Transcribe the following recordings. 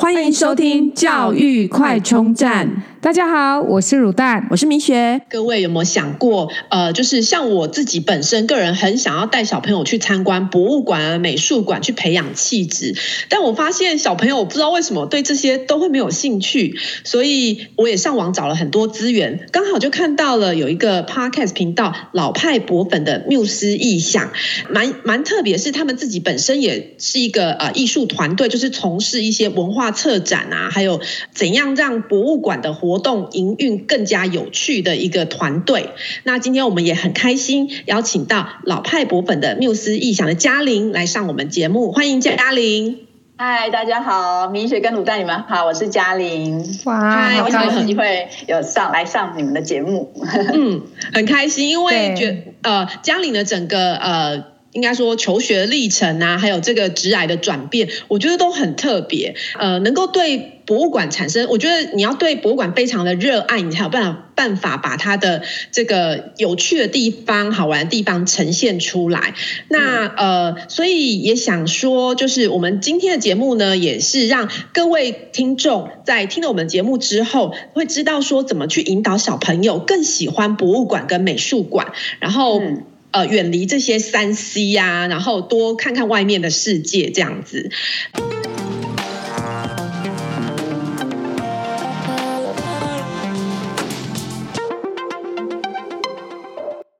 欢迎收听教育快充站。大家好，我是乳蛋，我是明雪。各位有没有想过，呃，就是像我自己本身个人很想要带小朋友去参观博物馆啊、美术馆，去培养气质。但我发现小朋友不知道为什么对这些都会没有兴趣，所以我也上网找了很多资源，刚好就看到了有一个 Podcast 频道“老派博粉”的缪斯意象，蛮蛮特别，是他们自己本身也是一个呃艺术团队，就是从事一些文化策展啊，还有怎样让博物馆的活动营运更加有趣的一个团队。那今天我们也很开心邀请到老派博粉的缪斯异想的嘉玲来上我们节目，欢迎嘉玲。嗨，大家好，明雪跟鲁蛋你们好，我是嘉玲。哇，我很有机会有上来上你们的节目，嗯，很开心，因为觉呃嘉玲的整个呃。应该说求学历程啊，还有这个职涯的转变，我觉得都很特别。呃，能够对博物馆产生，我觉得你要对博物馆非常的热爱，你才有办法办法把它的这个有趣的地方、好玩的地方呈现出来。那呃，所以也想说，就是我们今天的节目呢，也是让各位听众在听了我们节目之后，会知道说怎么去引导小朋友更喜欢博物馆跟美术馆，然后。嗯呃，远离这些三 C 呀，然后多看看外面的世界，这样子。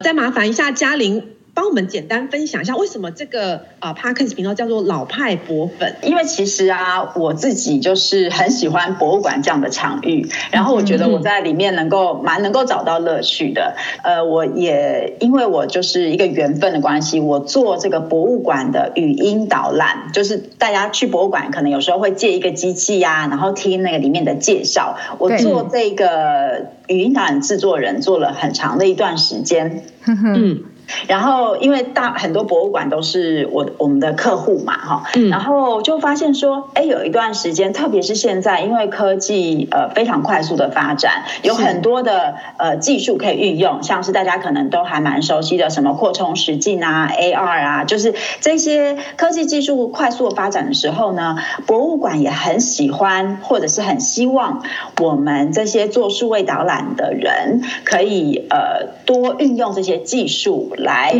再麻烦一下嘉玲。帮我们简单分享一下，为什么这个啊 p a r k e s 频道叫做老派博粉？因为其实啊，我自己就是很喜欢博物馆这样的场域，然后我觉得我在里面能够蛮能够找到乐趣的。呃，我也因为我就是一个缘分的关系，我做这个博物馆的语音导览，就是大家去博物馆可能有时候会借一个机器呀、啊，然后听那个里面的介绍。我做这个语音导览制作人做了很长的一段时间。嗯。然后，因为大很多博物馆都是我我们的客户嘛，哈，然后就发现说，哎，有一段时间，特别是现在，因为科技呃非常快速的发展，有很多的呃技术可以运用，像是大家可能都还蛮熟悉的什么扩充实境啊、AR 啊，就是这些科技技术快速的发展的时候呢，博物馆也很喜欢或者是很希望我们这些做数位导览的人可以呃多运用这些技术。来，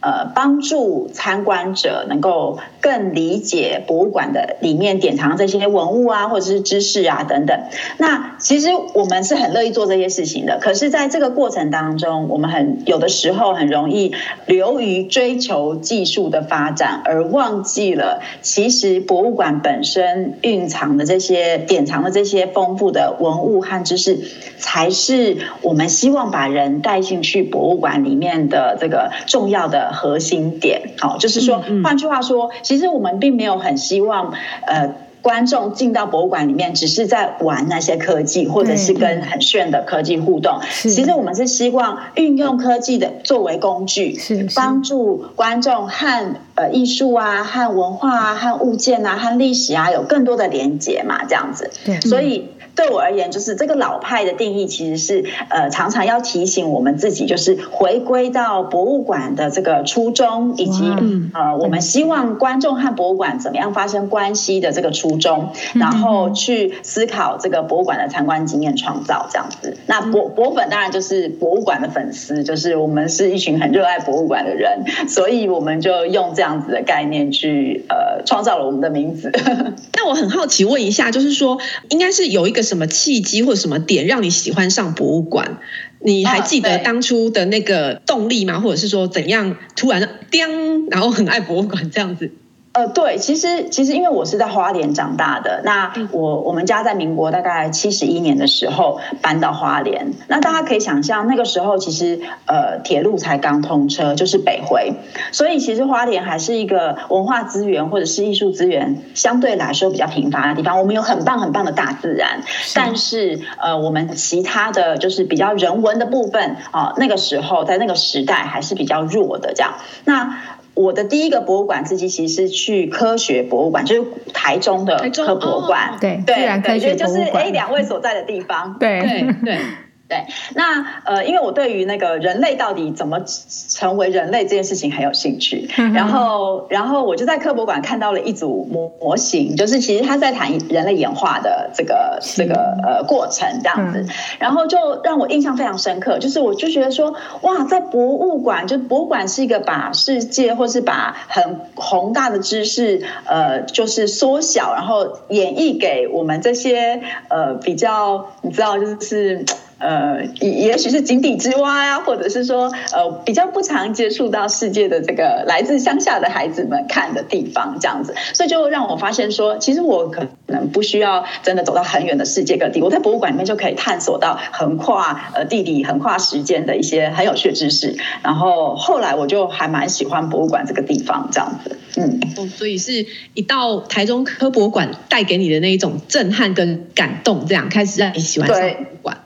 呃，帮助参观者能够更理解博物馆的里面典藏这些文物啊，或者是知识啊等等。那其实我们是很乐意做这些事情的。可是，在这个过程当中，我们很有的时候很容易流于追求技术的发展，而忘记了其实博物馆本身蕴藏的这些典藏的这些丰富的文物和知识，才是我们希望把人带进去博物馆里面的这个重要的核心点。好，就是说，换句话说，其实我们并没有很希望，呃。观众进到博物馆里面，只是在玩那些科技，或者是跟很炫的科技互动。其实我们是希望运用科技的作为工具，帮助观众和呃艺术啊、和文化啊、和物件啊、和历史啊有更多的连接嘛，这样子。对，所以。对我而言，就是这个老派的定义，其实是呃，常常要提醒我们自己，就是回归到博物馆的这个初衷，以及呃，我们希望观众和博物馆怎么样发生关系的这个初衷，然后去思考这个博物馆的参观经验创造这样子。那博博粉当然就是博物馆的粉丝，就是我们是一群很热爱博物馆的人，所以我们就用这样子的概念去呃，创造了我们的名字。那我很好奇问一下，就是说，应该是有一个。什么契机或者什么点让你喜欢上博物馆？你还记得当初的那个动力吗？或者是说怎样突然叮，然后很爱博物馆这样子？呃，对，其实其实因为我是在花莲长大的，那我我们家在民国大概七十一年的时候搬到花莲，那大家可以想象那个时候其实呃铁路才刚通车，就是北回，所以其实花莲还是一个文化资源或者是艺术资源相对来说比较贫乏的地方。我们有很棒很棒的大自然，但是呃我们其他的就是比较人文的部分啊，呃，那个时候在那个时代还是比较弱的这样。那我的第一个博物馆自己其实是去科学博物馆，就是台中的科博馆，对对，自然科学博物馆，就是哎两位所在的地方，对对。对。对，那呃，因为我对于那个人类到底怎么成为人类这件事情很有兴趣，嗯、然后，然后我就在科博馆看到了一组模模型，就是其实他在谈人类演化的这个这个呃过程这样子，嗯、然后就让我印象非常深刻，就是我就觉得说，哇，在博物馆，就博物馆是一个把世界或是把很宏大的知识，呃，就是缩小，然后演绎给我们这些呃比较，你知道，就是。呃，也也许是井底之蛙呀、啊，或者是说，呃，比较不常接触到世界的这个来自乡下的孩子们看的地方，这样子，所以就让我发现说，其实我可能不需要真的走到很远的世界各地，我在博物馆里面就可以探索到横跨呃地理、横跨时间的一些很有趣的知识。然后后来我就还蛮喜欢博物馆这个地方，这样子，嗯，所以是一到台中科博馆带给你的那一种震撼跟感动，这样开始让你喜欢上博物馆。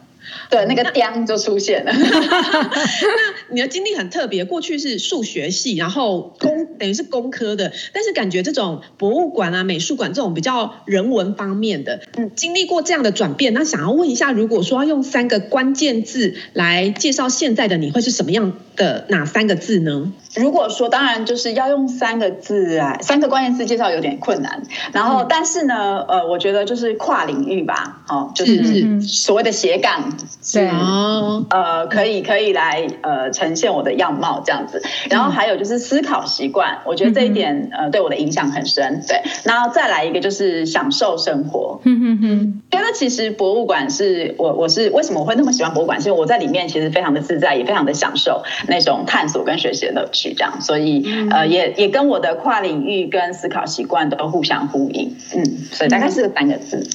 对，那个“钉”就出现了。那你的经历很特别，过去是数学系，然后工等于是工科的，但是感觉这种博物馆啊、美术馆这种比较人文方面的，嗯，经历过这样的转变，那想要问一下，如果说要用三个关键字来介绍现在的你，会是什么样的哪三个字呢？如果说，当然就是要用三个字啊，三个关键字介绍有点困难。然后，但是呢，呃，我觉得就是跨领域吧，哦，就是所谓的斜杠。对哦，呃，可以可以来呃呈现我的样貌这样子，然后还有就是思考习惯，我觉得这一点呃对我的影响很深。对，然后再来一个就是享受生活。嗯嗯嗯，觉得其实博物馆是我我是为什么我会那么喜欢博物馆？是因为我在里面其实非常的自在，也非常的享受那种探索跟学习的乐趣，这样，所以呃也也跟我的跨领域跟思考习惯都互相呼应。嗯，所以大概是三个字。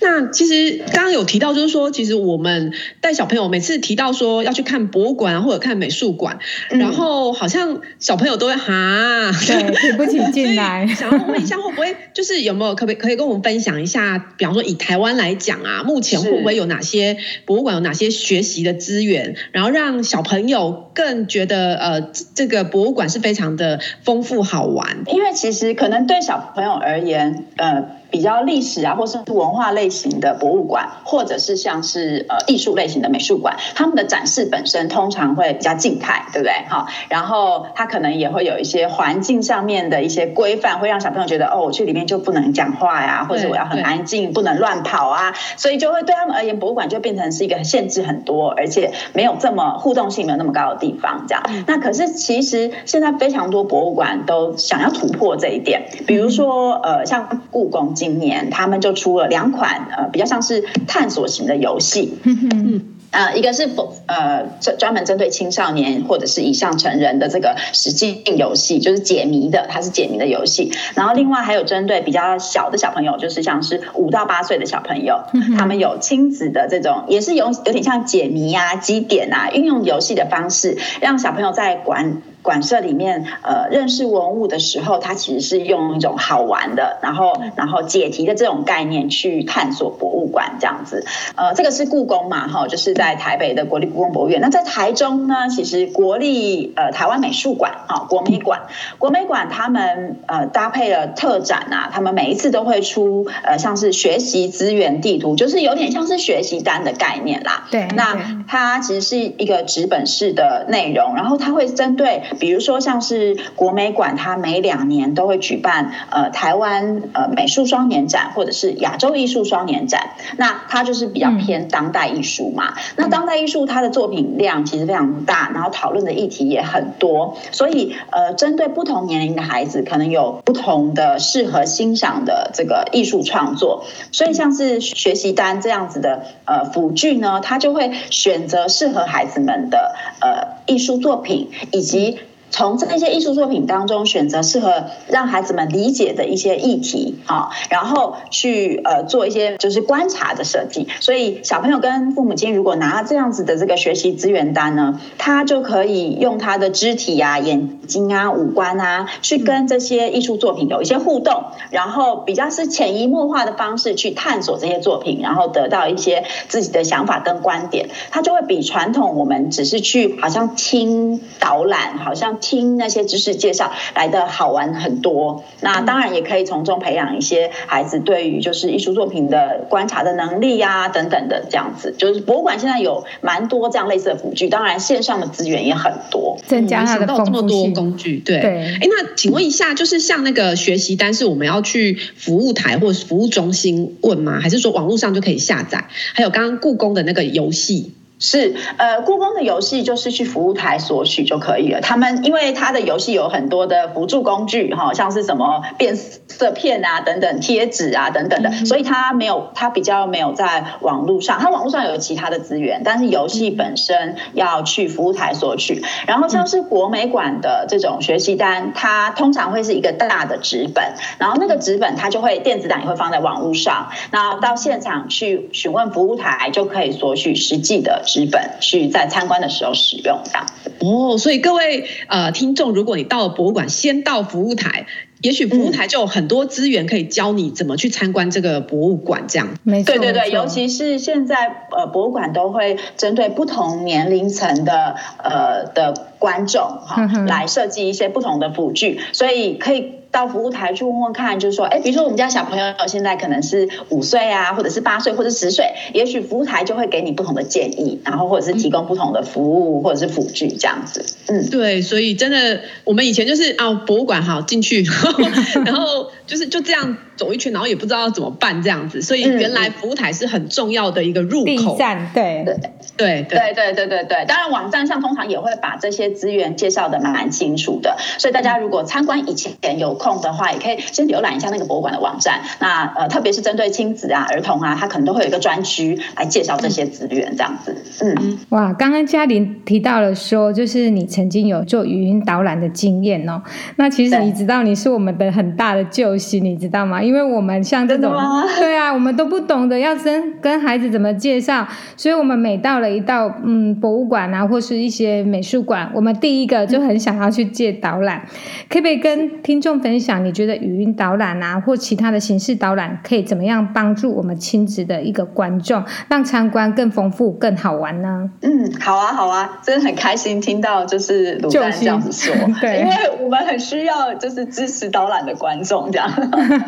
那其实刚刚有提到，就是说，其实我们带小朋友每次提到说要去看博物馆或者看美术馆，嗯、然后好像小朋友都会哈，对，提不起劲来。想要问一下，会不会就是有没有可不可以可以跟我们分享一下？比方说以台湾来讲啊，目前会不会有哪些博物馆有哪些学习的资源，然后让小朋友更觉得呃这个博物馆是非常的丰富好玩？因为其实可能对小朋友而言，呃。比较历史啊，或是文化类型的博物馆，或者是像是呃艺术类型的美术馆，他们的展示本身通常会比较静态，对不对？好，然后它可能也会有一些环境上面的一些规范，会让小朋友觉得哦，我去里面就不能讲话呀，或者我要很安静，不能乱跑啊，所以就会对他们而言，博物馆就变成是一个限制很多，而且没有这么互动性没有那么高的地方。这样，那可是其实现在非常多博物馆都想要突破这一点，比如说呃，像故宫。今年他们就出了两款呃比较像是探索型的游戏，嗯呃一个是呃专专门针对青少年或者是以上成人的这个实境游戏，就是解谜的，它是解谜的游戏。然后另外还有针对比较小的小朋友，就是像是五到八岁的小朋友，他们有亲子的这种，也是有有点像解谜啊、积点啊，运用游戏的方式让小朋友在馆。馆舍里面，呃，认识文物的时候，它其实是用一种好玩的，然后然后解题的这种概念去探索博物馆这样子。呃，这个是故宫嘛，哈，就是在台北的国立故宫博物院。那在台中呢，其实国立呃台湾美术馆，哈，国美馆，国美馆他们呃搭配了特展啊，他们每一次都会出呃像是学习资源地图，就是有点像是学习单的概念啦。对，那它其实是一个纸本式的内容，然后它会针对。比如说，像是国美馆，它每两年都会举办呃台湾呃美术双年展，或者是亚洲艺术双年展。那它就是比较偏当代艺术嘛。嗯、那当代艺术它的作品量其实非常大，然后讨论的议题也很多，所以呃，针对不同年龄的孩子，可能有不同的适合欣赏的这个艺术创作。所以像是学习单这样子的呃辅具呢，它就会选择适合孩子们的呃艺术作品以及。从这些艺术作品当中选择适合让孩子们理解的一些议题啊，然后去呃做一些就是观察的设计。所以小朋友跟父母亲如果拿这样子的这个学习资源单呢，他就可以用他的肢体啊、眼睛啊、五官啊，去跟这些艺术作品有一些互动，然后比较是潜移默化的方式去探索这些作品，然后得到一些自己的想法跟观点。他就会比传统我们只是去好像听导览，好像。听那些知识介绍来的好玩很多。那当然也可以从中培养一些孩子对于就是艺术作品的观察的能力呀、啊、等等的这样子。就是博物馆现在有蛮多这样类似的辅具，当然线上的资源也很多，增加它的。这么多工具，对。对。哎，那请问一下，就是像那个学习单，是我们要去服务台或者服务中心问吗？还是说网络上就可以下载？还有刚刚故宫的那个游戏。是，呃，故宫的游戏就是去服务台索取就可以了。他们因为他的游戏有很多的辅助工具，哈，像是什么变色片啊等等、贴纸啊等等的，所以它没有，它比较没有在网络上。它网络上有其他的资源，但是游戏本身要去服务台索取。然后像是国美馆的这种学习单，它通常会是一个大的纸本，然后那个纸本它就会电子档也会放在网络上，那到现场去询问服务台就可以索取实际的。纸本去在参观的时候使用这样哦，所以各位呃听众，如果你到了博物馆，先到服务台，也许服务台就有很多资源可以教你怎么去参观这个博物馆这样。没错，对对对，尤其是现在呃博物馆都会针对不同年龄层的呃的观众哈来设计一些不同的辅具，所以可以。到服务台去问问看，就是说，哎，比如说我们家小朋友现在可能是五岁啊，或者是八岁，或者十岁，也许服务台就会给你不同的建议，然后或者是提供不同的服务或者是辅具这样子。嗯，对，所以真的，我们以前就是啊，博物馆好进去，然后就是就这样走一圈，然后也不知道要怎么办这样子，所以原来服务台是很重要的一个入口。站，对对对对对对对对。当然，网站上通常也会把这些资源介绍的蛮清楚的，所以大家如果参观以前有。空的话，也可以先浏览一下那个博物馆的网站。那呃，特别是针对亲子啊、儿童啊，他可能都会有一个专区来介绍这些资源，这样子。嗯，哇，刚刚嘉玲提到了说，就是你曾经有做语音导览的经验哦。那其实你知道，你是我们的很大的救星，你知道吗？因为我们像这种，对啊，我们都不懂得要跟跟孩子怎么介绍，所以我们每到了一道嗯博物馆啊，或是一些美术馆，我们第一个就很想要去借导览，嗯、可不可以跟听众？分享你觉得语音导览啊，或其他的形式导览，可以怎么样帮助我们亲子的一个观众，让参观更丰富、更好玩呢？嗯，好啊，好啊，真的很开心听到就是鲁丹这样子说，对，因为我们很需要就是支持导览的观众这样。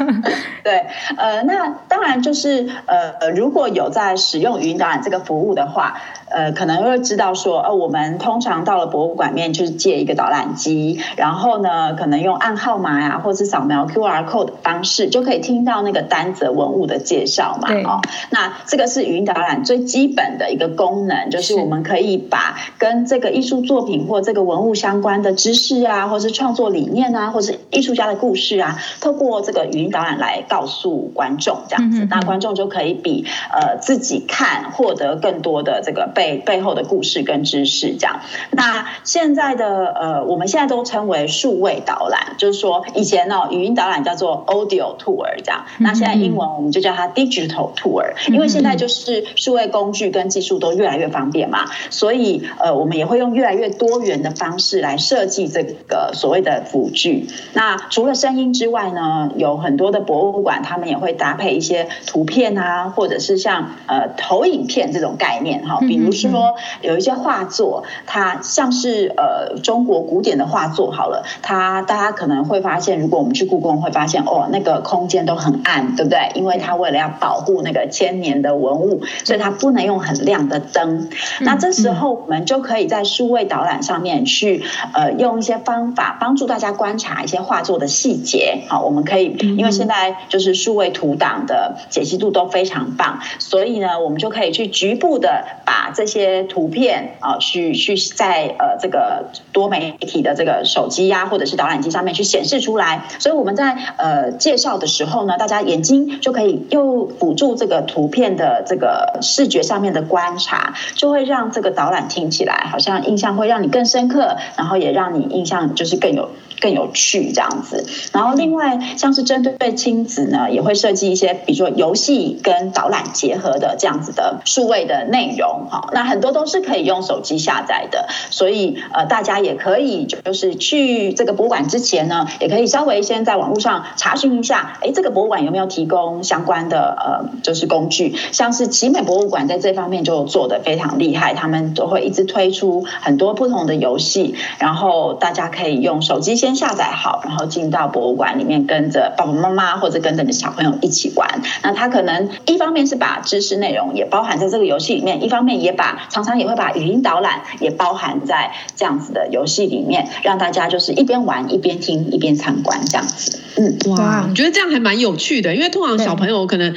对，呃，那当然就是呃，如果有在使用语音导览这个服务的话。呃，可能会知道说，呃，我们通常到了博物馆面，就是借一个导览机，然后呢，可能用按号码呀，或是扫描 QR code 的方式，就可以听到那个单则文物的介绍嘛。哦，那这个是语音导览最基本的一个功能，就是我们可以把跟这个艺术作品或这个文物相关的知识啊，或是创作理念啊，或是艺术家的故事啊，透过这个语音导览来告诉观众，这样子，嗯、那观众就可以比呃自己看获得更多的这个被。背背后的故事跟知识，这样。那现在的呃，我们现在都称为数位导览，就是说以前呢、哦，语音导览叫做 audio tour 这样。那现在英文我们就叫它 digital tour，因为现在就是数位工具跟技术都越来越方便嘛，所以呃，我们也会用越来越多元的方式来设计这个所谓的辅具。那除了声音之外呢，有很多的博物馆他们也会搭配一些图片啊，或者是像呃投影片这种概念哈，比如。是说有一些画作，它像是呃中国古典的画作好了，它大家可能会发现，如果我们去故宫会发现哦，那个空间都很暗，对不对？因为它为了要保护那个千年的文物，所以它不能用很亮的灯。那这时候我们就可以在数位导览上面去呃用一些方法帮助大家观察一些画作的细节。好，我们可以因为现在就是数位图档的解析度都非常棒，所以呢，我们就可以去局部的把这些图片啊，去去在呃这个多媒体的这个手机呀、或者是导览机上面去显示出来。所以我们在呃介绍的时候呢，大家眼睛就可以又辅助这个图片的这个视觉上面的观察，就会让这个导览听起来好像印象会让你更深刻，然后也让你印象就是更有。更有趣这样子。然后另外像是针对亲子呢，也会设计一些，比如说游戏跟导览结合的这样子的数位的内容哈。那很多都是可以用手机下载的，所以呃大家也可以就是去这个博物馆之前呢，也可以稍微先在网络上查询一下，哎，这个博物馆有没有提供相关的呃就是工具，像是奇美博物馆在这方面就做的非常厉害，他们都会一直推出很多不同的游戏，然后大家可以用手机先下载好，然后进到博物馆里面跟着爸爸妈妈或者跟着你的小朋友一起玩。那他可能一方面是把知识内容也包含在这个游戏里面，一方面也把常常也会把语音导览也包含在这样子的游戏里面，让大家就是一边玩一边听一边参观这样子。嗯，哇，我觉得这样还蛮有趣的，因为通常小朋友可能。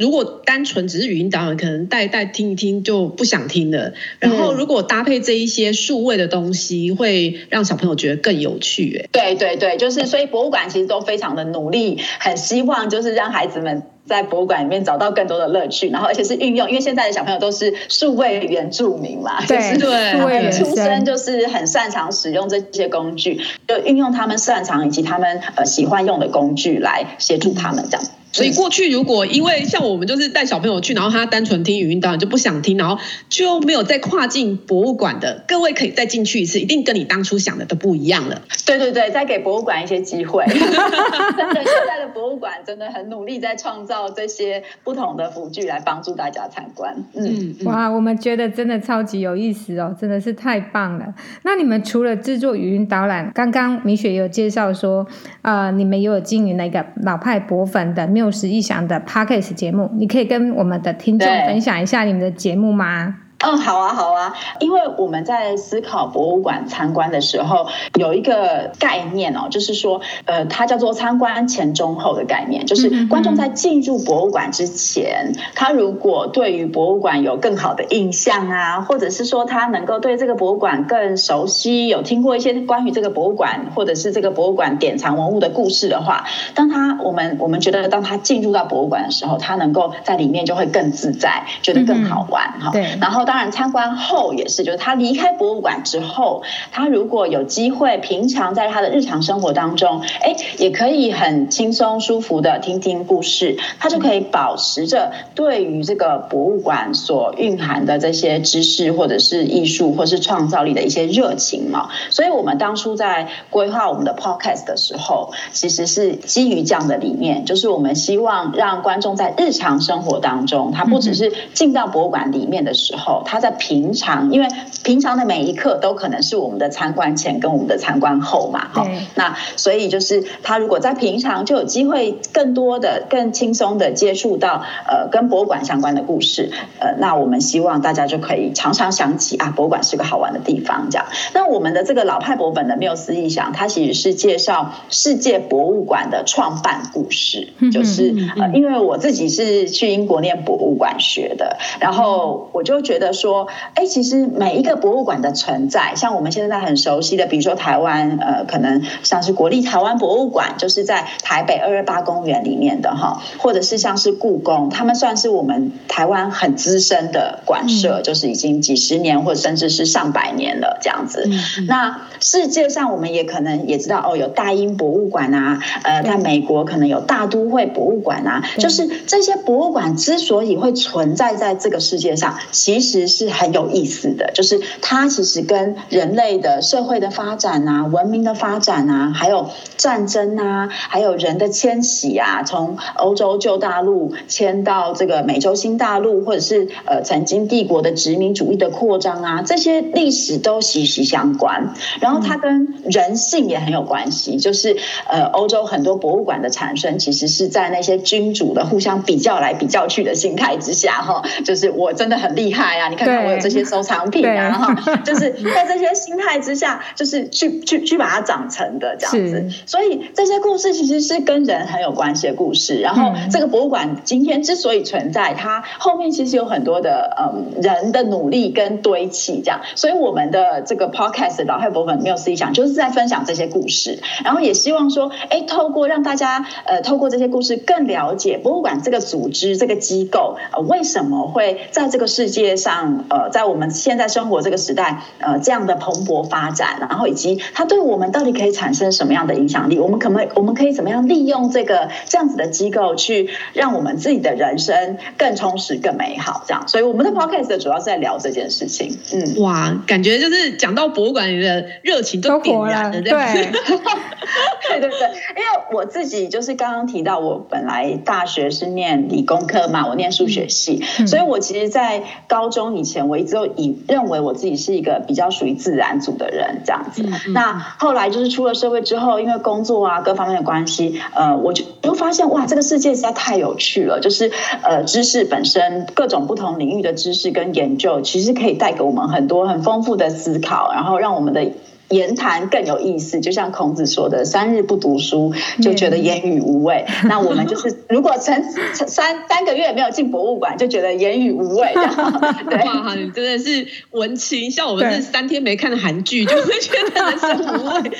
如果单纯只是语音导览，可能带带听一听就不想听了。然后如果搭配这一些数位的东西，会让小朋友觉得更有趣。哎，对对对，就是所以博物馆其实都非常的努力，很希望就是让孩子们在博物馆里面找到更多的乐趣。然后而且是运用，因为现在的小朋友都是数位原住民嘛，对就是出生就是很擅长使用这些工具，就运用他们擅长以及他们呃喜欢用的工具来协助他们这样。所以过去如果因为像我们就是带小朋友去，然后他单纯听语音导览就不想听，然后就没有再跨进博物馆的各位可以再进去一次，一定跟你当初想的都不一样了。对对对，再给博物馆一些机会。真的，现在的博物馆真的很努力在创造这些不同的辅具来帮助大家参观。嗯，嗯哇，我们觉得真的超级有意思哦，真的是太棒了。那你们除了制作语音导览，刚刚米雪有介绍说，呃，你们也有经营那个老派博粉的。缪斯异想的 Podcast 节目，你可以跟我们的听众分享一下你们的节目吗？嗯，好啊，好啊，因为我们在思考博物馆参观的时候，有一个概念哦，就是说，呃，它叫做参观前、中、后的概念，就是观众在进入博物馆之前，他如果对于博物馆有更好的印象啊，或者是说他能够对这个博物馆更熟悉，有听过一些关于这个博物馆或者是这个博物馆典藏文物的故事的话，当他我们我们觉得当他进入到博物馆的时候，他能够在里面就会更自在，觉得更好玩哈。对，然后。当然，参观后也是，就是他离开博物馆之后，他如果有机会，平常在他的日常生活当中，哎，也可以很轻松舒服的听听故事，他就可以保持着对于这个博物馆所蕴含的这些知识，或者是艺术，或是创造力的一些热情嘛。所以，我们当初在规划我们的 podcast 的时候，其实是基于这样的理念，就是我们希望让观众在日常生活当中，他不只是进到博物馆里面的时候。他在平常，因为平常的每一刻都可能是我们的参观前跟我们的参观后嘛，哈，那所以就是他如果在平常就有机会更多的、更轻松的接触到呃跟博物馆相关的故事，呃，那我们希望大家就可以常常想起啊，博物馆是个好玩的地方，这样。那我们的这个老派博本的缪斯异想，它其实是介绍世界博物馆的创办故事，就是呃，因为我自己是去英国念博物馆学的，然后我就觉得。说，哎，其实每一个博物馆的存在，像我们现在很熟悉的，比如说台湾，呃，可能像是国立台湾博物馆，就是在台北二二八公园里面的哈，或者是像是故宫，他们算是我们台湾很资深的馆舍，就是已经几十年或者甚至是上百年了这样子。那世界上我们也可能也知道，哦，有大英博物馆啊，呃，在美国可能有大都会博物馆啊，就是这些博物馆之所以会存在在这个世界上，其实。是很有意思的，就是它其实跟人类的社会的发展啊、文明的发展啊，还有战争啊，还有人的迁徙啊，从欧洲旧大陆迁到这个美洲新大陆，或者是呃曾经帝国的殖民主义的扩张啊，这些历史都息息相关。然后它跟人性也很有关系，就是呃欧洲很多博物馆的产生，其实是在那些君主的互相比较来比较去的心态之下，哈，就是我真的很厉害啊。你看看我有这些收藏品啊，哈，就是在这些心态之下，就是去去去把它长成的这样子。所以这些故事其实是跟人很有关系的故事。然后这个博物馆今天之所以存在，它后面其实有很多的嗯人的努力跟堆砌这样。所以我们的这个 podcast 老派博粉没有思想就是在分享这些故事，然后也希望说，哎，透过让大家呃透过这些故事更了解博物馆这个组织这个机构呃为什么会在这个世界上。像呃，在我们现在生活这个时代，呃，这样的蓬勃发展，然后以及它对我们到底可以产生什么样的影响力？我们可不可以，我们可以怎么样利用这个这样子的机构，去让我们自己的人生更充实、更美好？这样，所以我们的 podcast 主要是在聊这件事情。嗯，哇，感觉就是讲到博物馆里的热情都点燃了，对，对对对，因为我自己就是刚刚提到，我本来大学是念理工科嘛，我念数学系，嗯、所以我其实，在高中以前，我一直都以认为我自己是一个比较属于自然组的人，这样子。嗯嗯、那后来就是出了社会之后，因为工作啊各方面的关系，呃，我就就发现哇，这个世界实在太有趣了，就是呃，知识本身各种不同领域的知识跟研究，其实可以带给我们很多很丰富的思考，然后让我们的。言谈更有意思，就像孔子说的“三日不读书，就觉得言语无味”。嗯、那我们就是，如果三三三个月没有进博物馆，就觉得言语无味。对，哇，你真的是文青，像我们是三天没看的韩剧，就会觉得人生无味。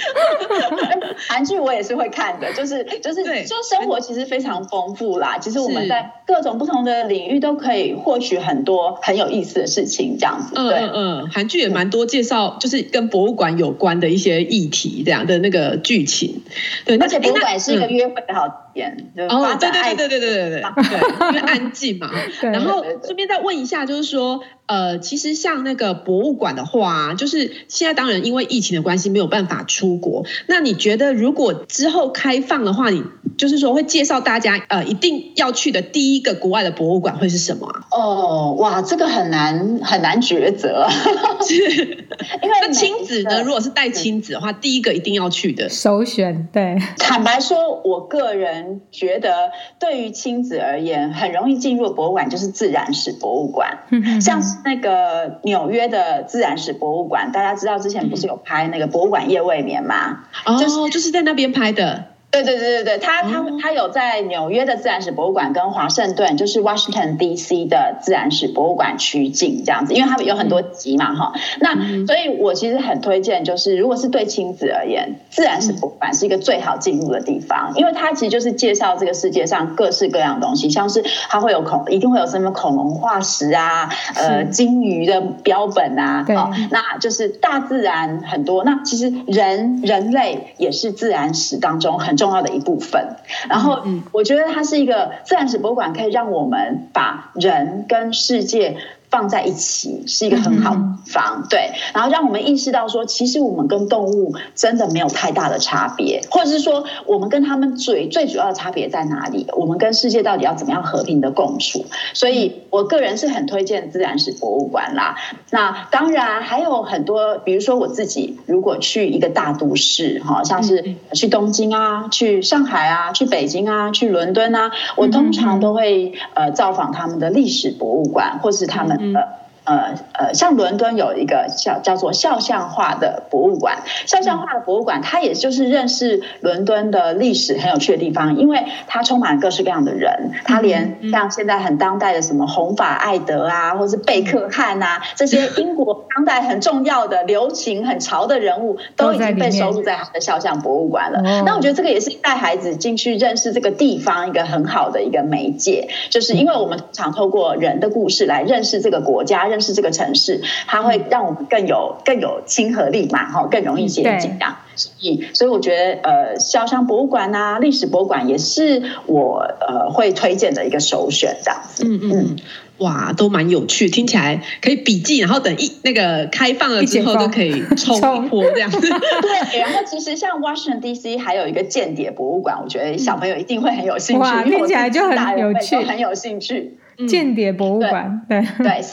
韩剧我也是会看的，就是就是对就生活其实非常丰富啦。其实我们在各种不同的领域都可以获取很多很有意思的事情，这样子。对嗯嗯，韩剧也蛮多介绍，就是跟博物馆有。关的一些议题，这样的那个剧情，对，而且不管是一个约会也好点，哦，对对对对对对对对对，因为安静嘛。然后顺便再问一下，就是说，呃，其实像那个博物馆的话，就是现在当然因为疫情的关系没有办法出国，那你觉得如果之后开放的话，你就是说会介绍大家呃一定要去的第一个国外的博物馆会是什么啊？哦，哇，这个很难很难抉择，因为那亲子呢，如果是带亲子的话，第一个一定要去的。首选，对。坦白说，我个人觉得，对于亲子而言，很容易进入博物馆就是自然史博物馆，像是那个纽约的自然史博物馆，大家知道之前不是有拍那个博物馆夜未眠吗？就是、哦、就是在那边拍的。对对对对对，他他他有在纽约的自然史博物馆跟华盛顿，就是 Washington D.C. 的自然史博物馆取景这样子，因为他们有很多集嘛哈。那所以，我其实很推荐，就是如果是对亲子而言，自然史博物馆是一个最好进入的地方，因为它其实就是介绍这个世界上各式各样的东西，像是它会有恐，一定会有什么恐龙化石啊，呃，鲸鱼的标本啊，哦，那就是大自然很多。那其实人人类也是自然史当中很重要的一部分，然后我觉得它是一个自然史博物馆，可以让我们把人跟世界。放在一起是一个很好的地方，对，然后让我们意识到说，其实我们跟动物真的没有太大的差别，或者是说，我们跟他们最最主要的差别在哪里？我们跟世界到底要怎么样和平的共处？所以，我个人是很推荐自然史博物馆啦。那当然还有很多，比如说我自己如果去一个大都市，哈，像是去东京啊、去上海啊、去北京啊、去伦敦啊，我通常都会呃造访他们的历史博物馆，或是他们。嗯。呃呃，像伦敦有一个叫叫做肖像画的博物馆，肖像画的博物馆，它也就是认识伦敦的历史很有趣的地方，因为它充满各式各样的人，它连像现在很当代的什么红发艾德啊，或是贝克汉啊，这些 英国当代很重要的流行很潮的人物，都已经被收录在他的肖像博物馆了。那我觉得这个也是带孩子进去认识这个地方一个很好的一个媒介，就是因为我们常透过人的故事来认识这个国家。认识这个城市，它会让我们更有更有亲和力嘛，哈，更容易接近这样。所以，所以我觉得，呃，肖像博物馆啊，历史博物馆也是我呃会推荐的一个首选，这样子。嗯嗯嗯，哇，都蛮有趣，听起来可以笔记，然后等一那个开放了之后都可以冲一波这样 子。对，然后其实像 Washington D.C. 还有一个间谍博物馆，我觉得小朋友一定会很有兴趣，哇，听起来就很有趣，很有兴趣。间谍博物馆，对对，Spy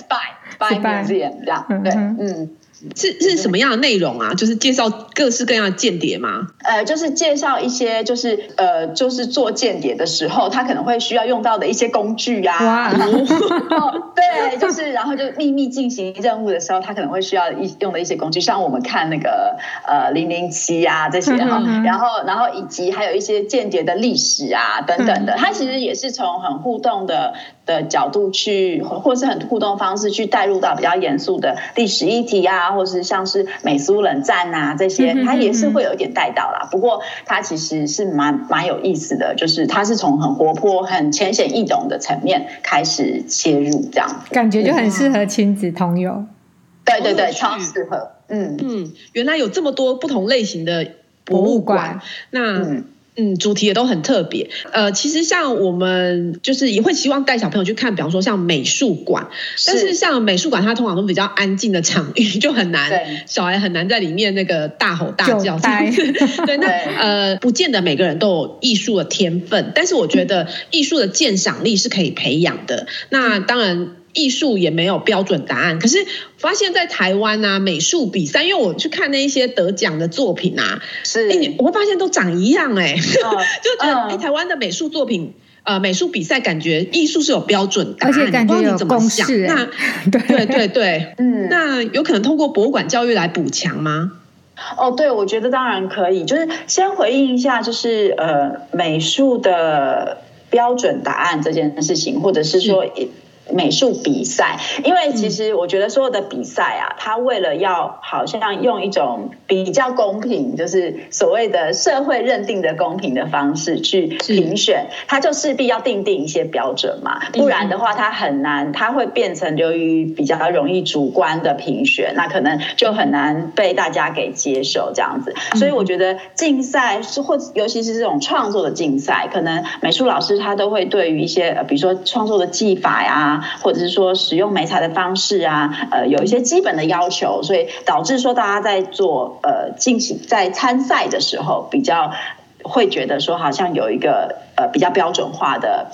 Spy Museum 这样，对，嗯。是是什么样的内容啊？就是介绍各式各样的间谍吗？呃，就是介绍一些，就是呃，就是做间谍的时候，他可能会需要用到的一些工具啊。哇！对，就是然后就秘密进行任务的时候，他可能会需要一用的一些工具，像我们看那个呃零零七啊这些哈，然后然后以及还有一些间谍的历史啊等等的，它其实也是从很互动的。的角度去，或是很互动方式去带入到比较严肃的历史议题啊，或是像是美苏冷战啊这些，它也是会有一点带到啦。不过它其实是蛮蛮有意思的，就是它是从很活泼、很浅显易懂的层面开始切入，这样感觉就很适合亲子同游。对对对，超适合。嗯嗯，原来有这么多不同类型的博物馆，那。嗯嗯，主题也都很特别。呃，其实像我们就是也会希望带小朋友去看，比方说像美术馆，但是像美术馆，它通常都比较安静的场域，就很难，小孩很难在里面那个大吼大叫。呆 对，那呃，不见得每个人都有艺术的天分，但是我觉得艺术的鉴赏力是可以培养的。那当然。艺术也没有标准答案，可是发现，在台湾啊，美术比赛，因为我去看那一些得奖的作品啊，是，欸、我会发现都长一样哎、就觉得台湾的美术作品，呃，美术比赛感觉艺术是有标准答案，而且感觉有你怎么想？那 对对对对，嗯，那有可能通过博物馆教育来补强吗？哦，对，我觉得当然可以，就是先回应一下，就是呃，美术的标准答案这件事情，或者是说。是美术比赛，因为其实我觉得所有的比赛啊，它为了要好像用一种比较公平，就是所谓的社会认定的公平的方式去评选，它就势必要定定一些标准嘛，不然的话它很难，它会变成由于比较容易主观的评选，那可能就很难被大家给接受这样子。所以我觉得竞赛是或尤其是这种创作的竞赛，可能美术老师他都会对于一些比如说创作的技法呀。或者是说使用媒材的方式啊，呃，有一些基本的要求，所以导致说大家在做呃进行在参赛的时候，比较会觉得说好像有一个呃比较标准化的。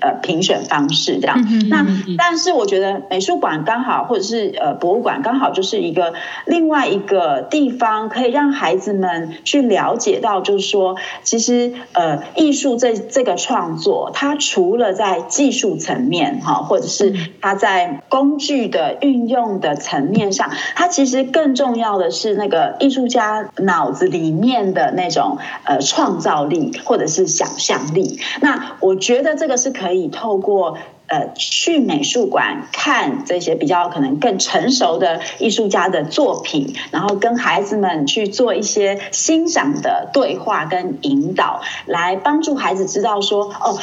呃，评选方式这样，那但是我觉得美术馆刚好，或者是呃博物馆刚好就是一个另外一个地方，可以让孩子们去了解到，就是说，其实呃艺术这这个创作，它除了在技术层面哈，或者是它在工具的运用的层面上，它其实更重要的是那个艺术家脑子里面的那种呃创造力或者是想象力。那我觉得这个是可。可以透过。呃，去美术馆看这些比较可能更成熟的艺术家的作品，然后跟孩子们去做一些欣赏的对话跟引导，来帮助孩子知道说，哦，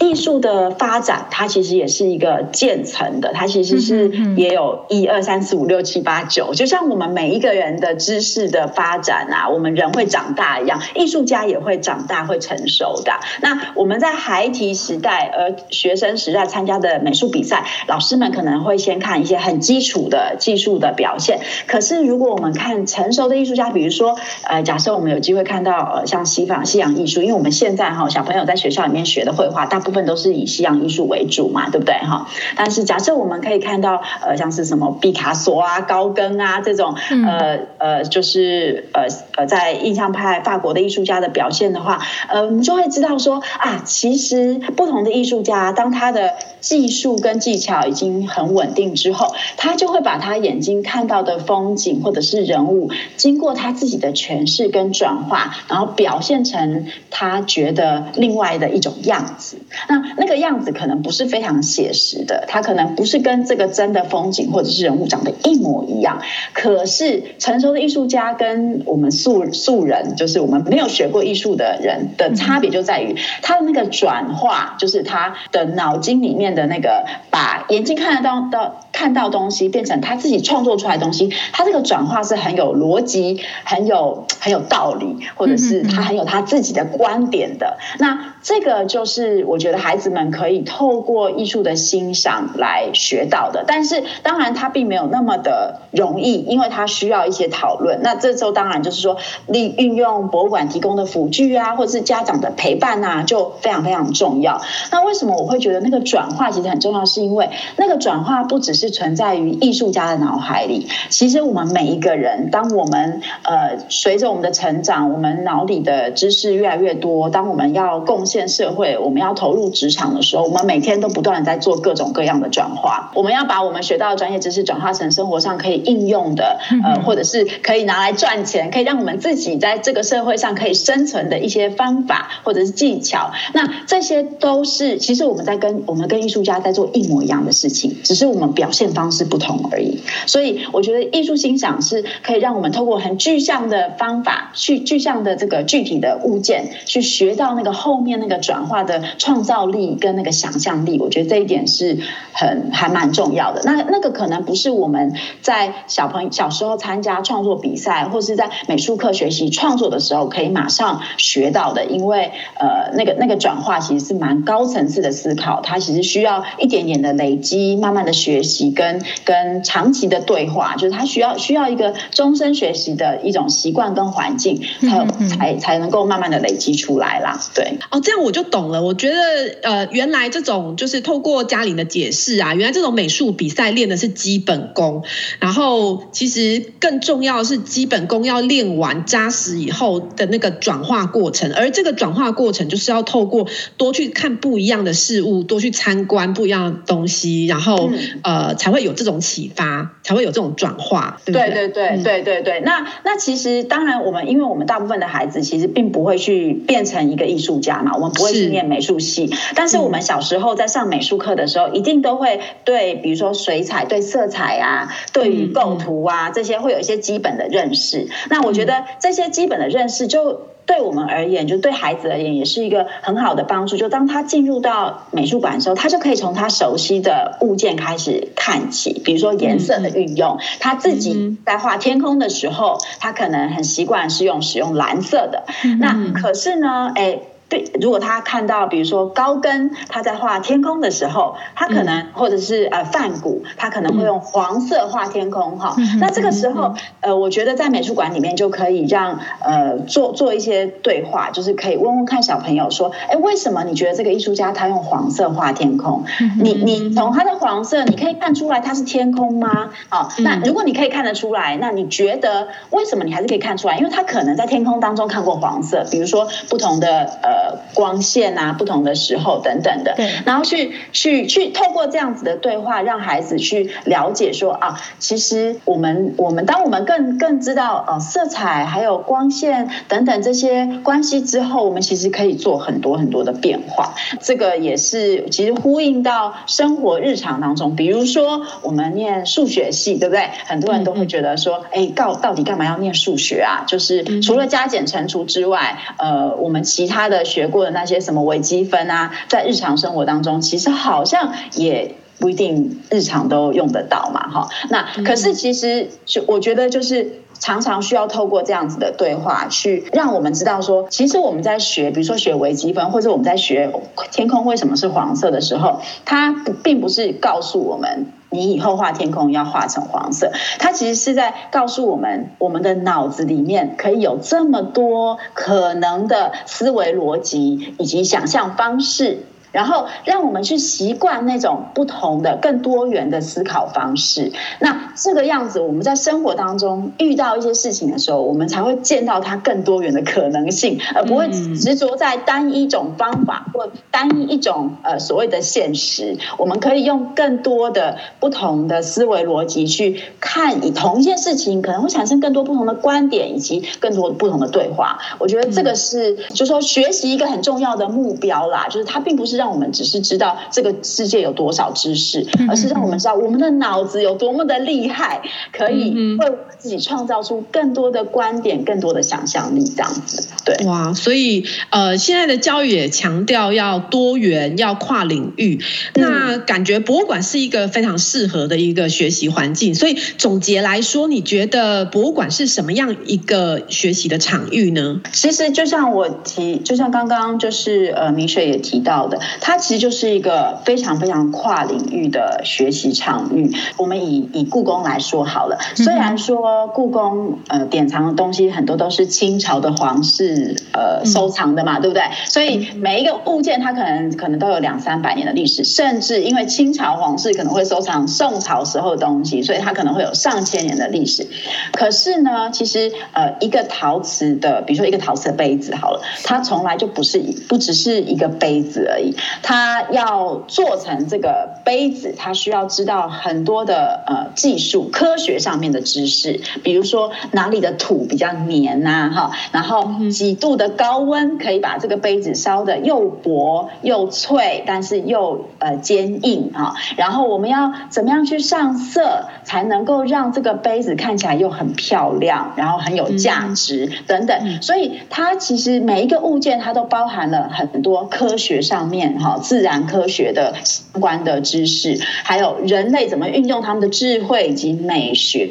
艺术的发展它其实也是一个渐层的，它其实是也有一二三四五六七八九，就像我们每一个人的知识的发展啊，我们人会长大一样，艺术家也会长大会成熟的。那我们在孩提时代，而学生时代参加。家的美术比赛，老师们可能会先看一些很基础的技术的表现。可是，如果我们看成熟的艺术家，比如说，呃，假设我们有机会看到，呃，像西方西洋艺术，因为我们现在哈小朋友在学校里面学的绘画，大部分都是以西洋艺术为主嘛，对不对哈？但是，假设我们可以看到，呃，像是什么毕卡索啊、高更啊这种，呃呃，就是呃呃，在印象派法国的艺术家的表现的话，呃，我们就会知道说啊，其实不同的艺术家，当他的技术跟技巧已经很稳定之后，他就会把他眼睛看到的风景或者是人物，经过他自己的诠释跟转化，然后表现成他觉得另外的一种样子。那那个样子可能不是非常写实的，他可能不是跟这个真的风景或者是人物长得一模一样。可是成熟的艺术家跟我们素素人，就是我们没有学过艺术的人的差别就在于他的那个转化，就是他的脑筋里面。的那个把眼睛看得到的看到东西变成他自己创作出来的东西，他这个转化是很有逻辑、很有 很有道理，或者是他很有 他自己的观点的。那这个就是我觉得孩子们可以透过艺术的欣赏来学到的。但是当然，他并没有那么的容易，因为他需要一些讨论。那这时候当然就是说，利运用博物馆提供的辅具啊，或者是家长的陪伴啊，就非常非常重要。那为什么我会觉得那个转化其实很重要？是因为那个转化不只是是存在于艺术家的脑海里。其实我们每一个人，当我们呃随着我们的成长，我们脑里的知识越来越多，当我们要贡献社会，我们要投入职场的时候，我们每天都不断的在做各种各样的转化。我们要把我们学到的专业知识转化成生活上可以应用的，呃，或者是可以拿来赚钱，可以让我们自己在这个社会上可以生存的一些方法或者是技巧。那这些都是其实我们在跟我们跟艺术家在做一模一样的事情，只是我们表现方式不同而已。所以我觉得艺术欣赏是可以让我们透过很具象的方法，去具象的这个具体的物件，去学到那个后面那个转化的创造力跟那个想象力。我觉得这一点是很还蛮重要的。那那个可能不是我们在小朋友小时候参加创作比赛，或是在美术课学习创作的时候可以马上学到的，因为呃，那个那个转化其实是蛮高层次的思考，它其实需要一点点的累积，慢慢的学习跟跟长期的对话，就是他需要需要一个终身学习的一种习惯跟环境，才有才才能够慢慢的累积出来啦。对，哦，这样我就懂了。我觉得呃，原来这种就是透过嘉玲的解释啊，原来这种美术比赛练的是基本功，然后其实更重要的是基本功要练完扎实以后的那个转化过程，而这个转化过程就是要透过多去看不一样的事物，多去参观不一样的东西，然后、嗯、呃才会有这种启发，才会有这种转化。对对对对对对对。那那其实当然，我们因为我们大部分的孩子其实并不会去变成一个艺术家嘛，我们不会去念美术系，但是我们小时候在上美术课的时候，一定都会对比如说水彩、对色彩啊、对于构图啊这些会有一些基本的认识。那我觉得这些基本的认识就。对我们而言，就对孩子而言，也是一个很好的帮助。就当他进入到美术馆的时候，他就可以从他熟悉的物件开始看起，比如说颜色的运用。他自己在画天空的时候，他可能很习惯是用使用蓝色的。那可是呢，哎。对，如果他看到，比如说高跟他在画天空的时候，他可能、嗯、或者是呃梵谷，他可能会用黄色画天空哈、嗯。那这个时候，呃，我觉得在美术馆里面就可以让呃做做一些对话，就是可以问问看小朋友说，哎，为什么你觉得这个艺术家他用黄色画天空？嗯、你你从他的黄色，你可以看出来他是天空吗？好、哦，那如果你可以看得出来，那你觉得为什么你还是可以看出来？因为他可能在天空当中看过黄色，比如说不同的呃。光线啊，不同的时候等等的，对，然后去去去透过这样子的对话，让孩子去了解说啊，其实我们我们当我们更更知道呃色彩还有光线等等这些关系之后，我们其实可以做很多很多的变化。这个也是其实呼应到生活日常当中，比如说我们念数学系，对不对？很多人都会觉得说，哎，到到底干嘛要念数学啊？就是除了加减乘除之外，呃，我们其他的。学过的那些什么微积分啊，在日常生活当中，其实好像也不一定日常都用得到嘛，哈。那可是其实就我觉得就是常常需要透过这样子的对话，去让我们知道说，其实我们在学，比如说学微积分，或者我们在学天空为什么是黄色的时候，它并不是告诉我们。你以后画天空要画成黄色，它其实是在告诉我们，我们的脑子里面可以有这么多可能的思维逻辑以及想象方式。然后让我们去习惯那种不同的、更多元的思考方式。那这个样子，我们在生活当中遇到一些事情的时候，我们才会见到它更多元的可能性，而不会执着在单一种方法或单一一种呃所谓的现实。我们可以用更多的不同的思维逻辑去看，以同一件事情可能会产生更多不同的观点，以及更多不同的对话。我觉得这个是，就是说学习一个很重要的目标啦，就是它并不是。让我们只是知道这个世界有多少知识，而是让我们知道我们的脑子有多么的厉害，可以为自己创造出更多的观点、更多的想象力。这样子，对，哇，所以呃，现在的教育也强调要多元、要跨领域。那感觉博物馆是一个非常适合的一个学习环境。所以总结来说，你觉得博物馆是什么样一个学习的场域呢？其实就像我提，就像刚刚就是呃，明雪也提到的。它其实就是一个非常非常跨领域的学习场域。我们以以故宫来说好了，虽然说故宫呃典藏的东西很多都是清朝的皇室呃收藏的嘛，对不对？所以每一个物件它可能可能都有两三百年的历史，甚至因为清朝皇室可能会收藏宋朝时候的东西，所以它可能会有上千年的历史。可是呢，其实呃一个陶瓷的，比如说一个陶瓷的杯子好了，它从来就不是不只是一个杯子而已，它要做成这个杯子，它需要知道很多的呃技术、科学上面的知识，比如说哪里的土比较黏呐，哈，然后几度的高温可以把这个杯子烧得又薄又脆，但是又呃坚硬哈，然后我们要怎么样去上色，才能够让这个杯子看起来又很漂亮，然后很有价值等等，所以它其实每一个物件它都包含了很多科学上面哈自然科学的相关的知识，还有人类怎么运用他们的智慧以及美学。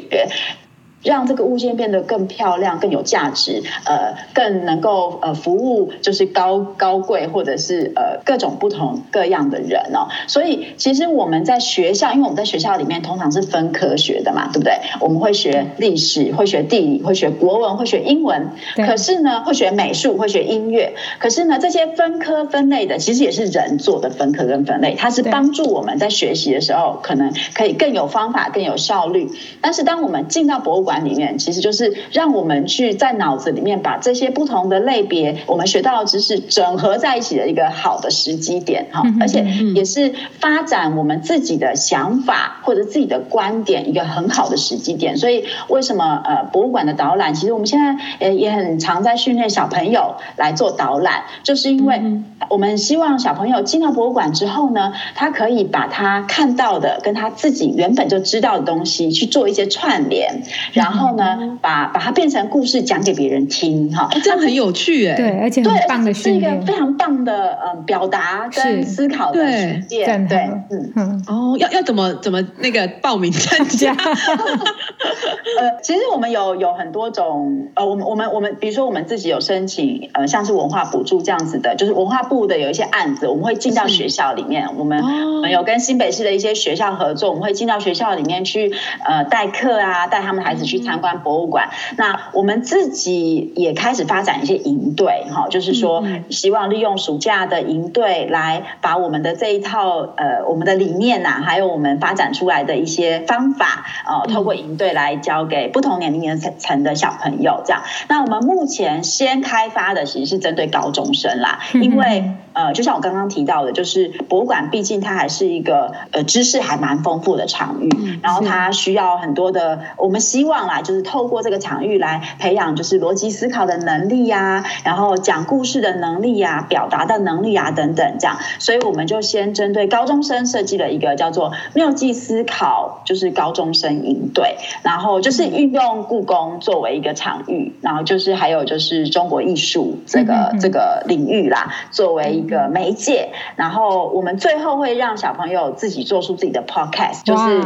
让这个物件变得更漂亮、更有价值，呃，更能够呃服务就是高高贵或者是呃各种不同各样的人哦。所以其实我们在学校，因为我们在学校里面通常是分科学的嘛，对不对？我们会学历史，会学地理，会学国文，会学英文。可是呢，会学美术，会学音乐。可是呢，这些分科分类的，其实也是人做的分科跟分类，它是帮助我们在学习的时候，可能可以更有方法、更有效率。但是当我们进到博物馆，馆里面其实就是让我们去在脑子里面把这些不同的类别我们学到的知识整合在一起的一个好的时机点哈，而且也是发展我们自己的想法或者自己的观点一个很好的时机点。所以为什么呃博物馆的导览，其实我们现在也也很常在训练小朋友来做导览，就是因为我们希望小朋友进到博物馆之后呢，他可以把他看到的跟他自己原本就知道的东西去做一些串联。然后呢，把把它变成故事讲给别人听，哈，这样很有趣哎，对，而且很棒的是一个非常棒的嗯表达跟思考的实践，对，嗯。嗯，哦，要要怎么怎么那个报名参加？呃，其实我们有有很多种，呃，我们我们我们，比如说我们自己有申请，呃，像是文化补助这样子的，就是文化部的有一些案子，我们会进到学校里面，我们我们有跟新北市的一些学校合作，我们会进到学校里面去，呃，代课啊，带他们孩子。去参观博物馆，那我们自己也开始发展一些营队，哈，就是说希望利用暑假的营队来把我们的这一套呃我们的理念呐、啊，还有我们发展出来的一些方法，呃，透过营队来教给不同年龄层层的小朋友，这样。那我们目前先开发的其实是针对高中生啦，因为呃，就像我刚刚提到的，就是博物馆毕竟它还是一个呃知识还蛮丰富的场域，然后它需要很多的，我们希望。啦就是透过这个场域来培养，就是逻辑思考的能力呀，然后讲故事的能力呀，表达的能力啊等等这样，所以我们就先针对高中生设计了一个叫做“妙计思考”，就是高中生营队，然后就是运用故宫作为一个场域，然后就是还有就是中国艺术这个这个领域啦，作为一个媒介，然后我们最后会让小朋友自己做出自己的 podcast，就是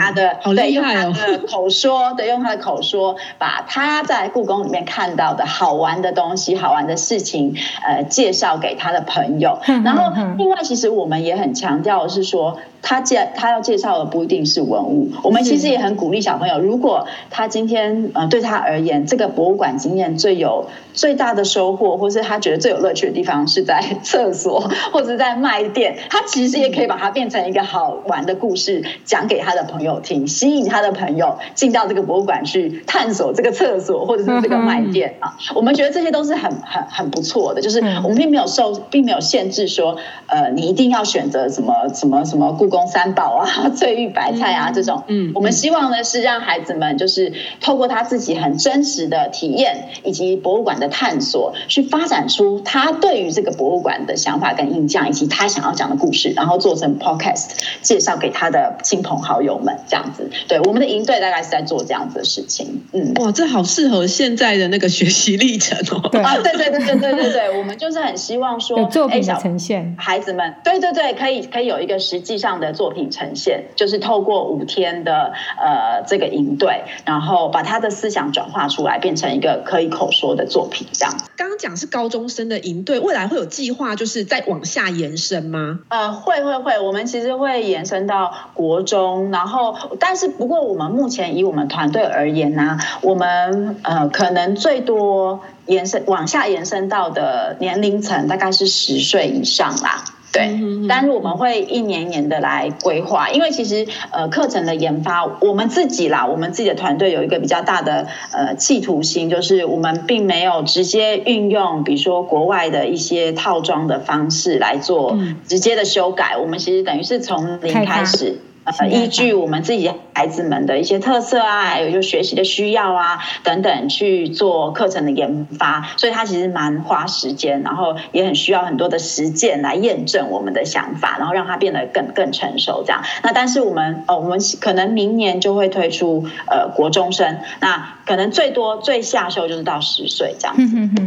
他的好厉害哦，他的口说 对用。用他的口说，把他在故宫里面看到的好玩的东西、好玩的事情，呃，介绍给他的朋友。然后，另外，其实我们也很强调的是说。他介他要介绍的不一定是文物，我们其实也很鼓励小朋友，如果他今天呃对他而言，这个博物馆经验最有最大的收获，或是他觉得最有乐趣的地方是在厕所或者在卖店，他其实也可以把它变成一个好玩的故事，讲给他的朋友听，吸引他的朋友进到这个博物馆去探索这个厕所或者是这个卖店啊。我们觉得这些都是很很很不错的，就是我们并没有受，并没有限制说，呃，你一定要选择什么什么什么故。故宫三宝啊，翠玉白菜啊，这种，嗯，我们希望呢是让孩子们就是透过他自己很真实的体验，以及博物馆的探索，去发展出他对于这个博物馆的想法跟印象，以及他想要讲的故事，然后做成 podcast 介绍给他的亲朋好友们，这样子。对，我们的营队大概是在做这样子的事情。嗯，哇，这好适合现在的那个学习历程哦。对啊，对对对对对对对，我们就是很希望说，有作品的呈现，孩子们，对对对，可以可以有一个实际上。样的作品呈现，就是透过五天的呃这个营队，然后把他的思想转化出来，变成一个可以口说的作品。这样，刚刚讲是高中生的营队，未来会有计划，就是再往下延伸吗？呃，会会会，我们其实会延伸到国中，然后但是不过我们目前以我们团队而言呢、啊，我们呃可能最多延伸往下延伸到的年龄层大概是十岁以上啦。对，但是我们会一年一年的来规划，因为其实呃课程的研发，我们自己啦，我们自己的团队有一个比较大的呃企图心，就是我们并没有直接运用，比如说国外的一些套装的方式来做直接的修改，我们其实等于是从零开始。呃，依据我们自己孩子们的一些特色啊，还有就学习的需要啊等等去做课程的研发，所以它其实蛮花时间，然后也很需要很多的实践来验证我们的想法，然后让它变得更更成熟这样。那但是我们呃，我们可能明年就会推出呃国中生，那可能最多最下修就是到十岁这样子。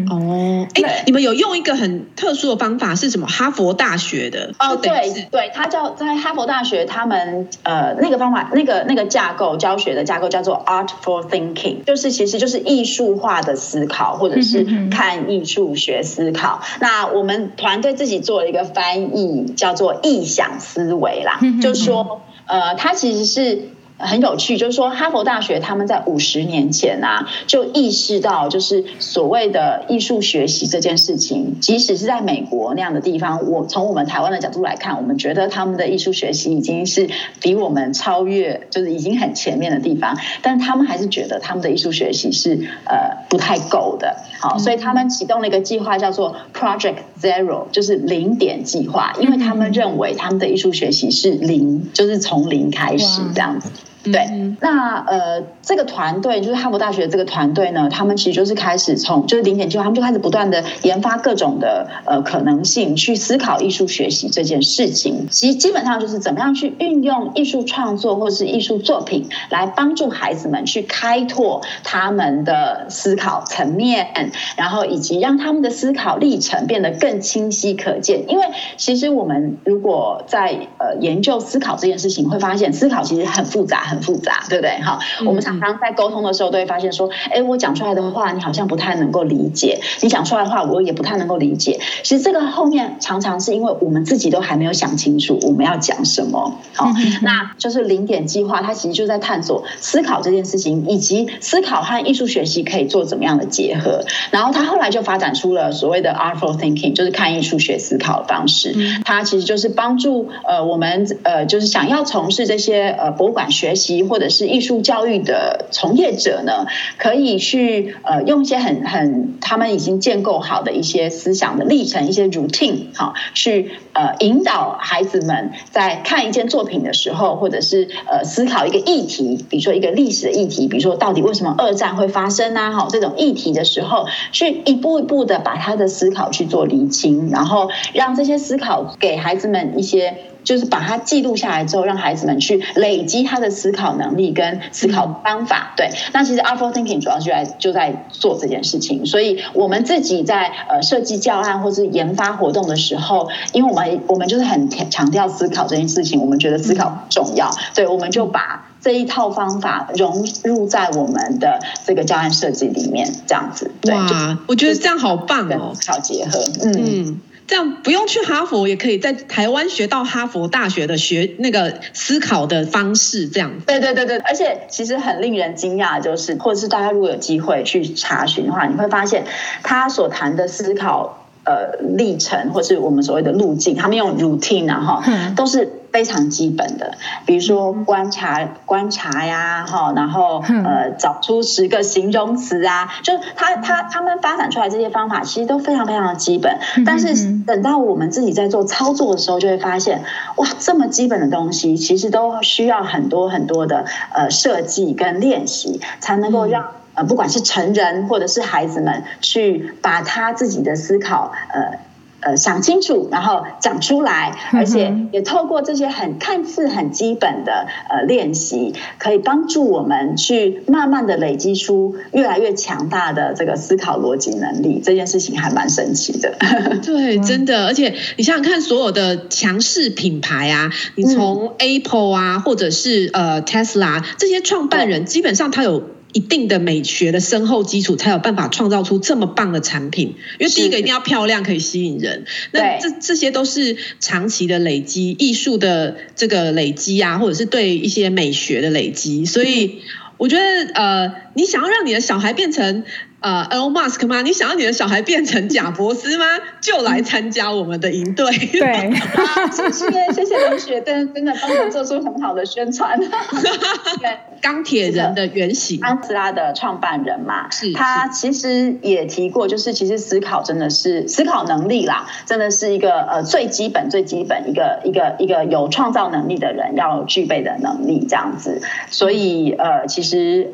哦，哎，你们有用一个很特殊的方法是什么？哈佛大学的哦，对对，它叫在哈佛大学他们。呃，那个方法，那个那个架构，教学的架构叫做 Art for Thinking，就是其实就是艺术化的思考，或者是看艺术学思考。那我们团队自己做了一个翻译，叫做意想思维啦，就是说，呃，它其实是。很有趣，就是说，哈佛大学他们在五十年前啊，就意识到，就是所谓的艺术学习这件事情，即使是在美国那样的地方，我从我们台湾的角度来看，我们觉得他们的艺术学习已经是比我们超越，就是已经很前面的地方，但他们还是觉得他们的艺术学习是呃不太够的。好，所以他们启动了一个计划，叫做 Project Zero，就是零点计划，因为他们认为他们的艺术学习是零，就是从零开始这样子。对，那呃，这个团队就是哈佛大学这个团队呢，他们其实就是开始从就是零点计划，他们就开始不断的研发各种的呃可能性，去思考艺术学习这件事情。其实基本上就是怎么样去运用艺术创作或是艺术作品来帮助孩子们去开拓他们的思考层面，然后以及让他们的思考历程变得更清晰可见。因为其实我们如果在呃研究思考这件事情，会发现思考其实很复杂。很复杂，对不对？好，我们常常在沟通的时候都会发现说，哎，我讲出来的话，你好像不太能够理解；你讲出来的话，我也不太能够理解。其实这个后面常常是因为我们自己都还没有想清楚我们要讲什么。好，那就是零点计划，它其实就在探索思考这件事情，以及思考和艺术学习可以做怎么样的结合。然后他后来就发展出了所谓的 Artful Thinking，就是看艺术学思考的方式。它其实就是帮助呃我们呃就是想要从事这些呃博物馆学习。或者是艺术教育的从业者呢，可以去呃用一些很很他们已经建构好的一些思想的历程，一些 routine 哈，去呃引导孩子们在看一件作品的时候，或者是呃思考一个议题，比如说一个历史的议题，比如说到底为什么二战会发生啊？好，这种议题的时候，去一步一步的把他的思考去做厘清，然后让这些思考给孩子们一些。就是把它记录下来之后，让孩子们去累积他的思考能力跟思考方法。对，那其实 Artful Thinking 主要就在就在做这件事情。所以我们自己在呃设计教案或是研发活动的时候，因为我们我们就是很强调思考这件事情，我们觉得思考重要，所以我们就把这一套方法融入在我们的这个教案设计里面，这样子。对，哇，我觉得这样好棒哦，好结合，嗯。嗯这样不用去哈佛，也可以在台湾学到哈佛大学的学那个思考的方式。这样，对对对对，而且其实很令人惊讶，就是或者是大家如果有机会去查询的话，你会发现他所谈的思考。呃，历程或是我们所谓的路径，他们用 routine 哈、啊，都是非常基本的。比如说观察观察呀，哈，然后呃，找出十个形容词啊，就他他他们发展出来这些方法，其实都非常非常的基本。但是等到我们自己在做操作的时候，就会发现，哇，这么基本的东西，其实都需要很多很多的呃设计跟练习，才能够让。不管是成人或者是孩子们，去把他自己的思考，呃，呃想清楚，然后讲出来，而且也透过这些很看似很基本的呃练习，可以帮助我们去慢慢的累积出越来越强大的这个思考逻辑能力。这件事情还蛮神奇的。对，真的，而且你想想看，所有的强势品牌啊，你从 Apple 啊，或者是呃 Tesla 这些创办人，基本上他有。一定的美学的深厚基础，才有办法创造出这么棒的产品。因为第一个一定要漂亮，可以吸引人。那这这些都是长期的累积，艺术的这个累积啊，或者是对一些美学的累积。所以我觉得，呃，你想要让你的小孩变成。呃，Elon Musk 吗？你想要你的小孩变成贾伯斯吗？就来参加我们的营队。对，啊、谢谢谢谢林雪，真真的帮我做出很好的宣传。对，钢铁人的原型，特斯拉的创办人嘛，是他其实也提过，就是其实思考真的是思考能力啦，真的是一个呃最基本最基本一个一个一个有创造能力的人要具备的能力这样子。所以呃，其实。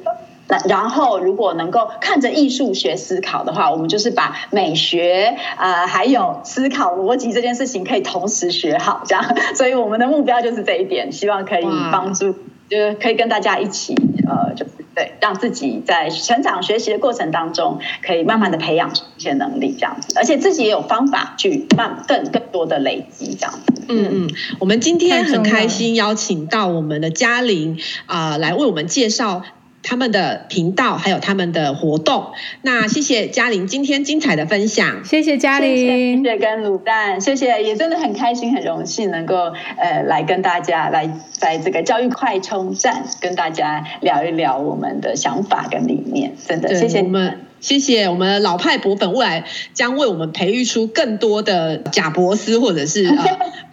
那然后，如果能够看着艺术学思考的话，我们就是把美学啊、呃，还有思考逻辑这件事情可以同时学好，这样。所以我们的目标就是这一点，希望可以帮助，就是可以跟大家一起，呃，就是对，让自己在成长学习的过程当中，可以慢慢的培养出一些能力，这样子，而且自己也有方法去慢更更多的累积，这样子。嗯嗯，我们今天很开心邀请到我们的嘉玲啊、呃，来为我们介绍。他们的频道还有他们的活动，那谢谢嘉玲今天精彩的分享，谢谢嘉玲，谢谢跟卤蛋，谢谢，也真的很开心很荣幸能够呃来跟大家来在这个教育快充站跟大家聊一聊我们的想法跟理念，真的谢谢你。们。谢谢我们老派博粉，未来将为我们培育出更多的贾博斯或者是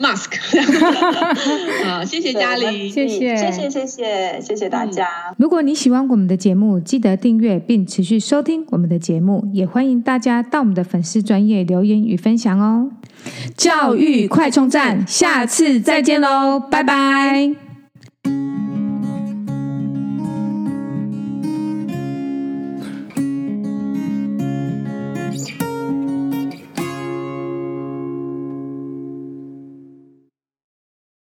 Mask。好、呃，谢谢嘉玲，谢谢，谢谢，谢谢，谢谢大家、如果你喜欢我们的节目，记得订阅并持续收听我们的节目，也欢迎大家到我们的粉丝专业留言与分享哦。教育快充站，下次再见喽，拜拜